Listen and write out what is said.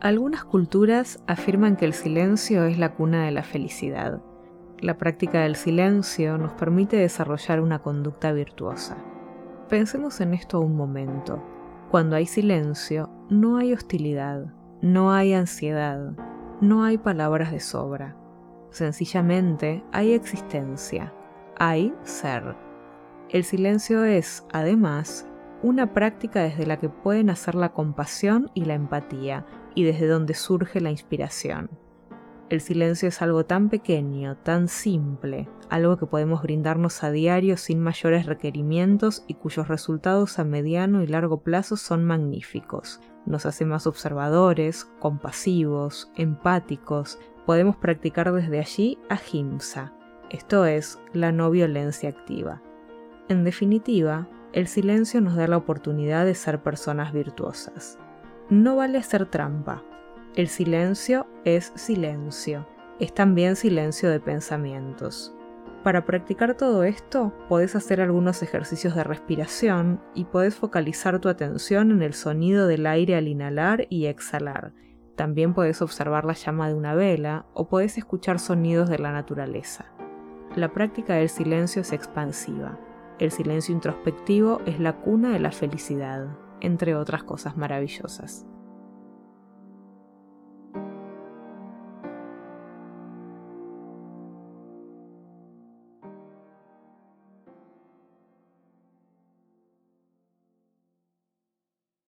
Algunas culturas afirman que el silencio es la cuna de la felicidad. La práctica del silencio nos permite desarrollar una conducta virtuosa. Pensemos en esto un momento. Cuando hay silencio, no hay hostilidad, no hay ansiedad, no hay palabras de sobra. Sencillamente hay existencia, hay ser. El silencio es, además, una práctica desde la que pueden hacer la compasión y la empatía, y desde donde surge la inspiración. El silencio es algo tan pequeño, tan simple, algo que podemos brindarnos a diario sin mayores requerimientos y cuyos resultados a mediano y largo plazo son magníficos. Nos hace más observadores, compasivos, empáticos. Podemos practicar desde allí ahimsa, esto es, la no violencia activa. En definitiva, el silencio nos da la oportunidad de ser personas virtuosas. No vale hacer trampa. El silencio es silencio. Es también silencio de pensamientos. Para practicar todo esto, podés hacer algunos ejercicios de respiración y podés focalizar tu atención en el sonido del aire al inhalar y exhalar. También podés observar la llama de una vela o podés escuchar sonidos de la naturaleza. La práctica del silencio es expansiva. El silencio introspectivo es la cuna de la felicidad entre otras cosas maravillosas.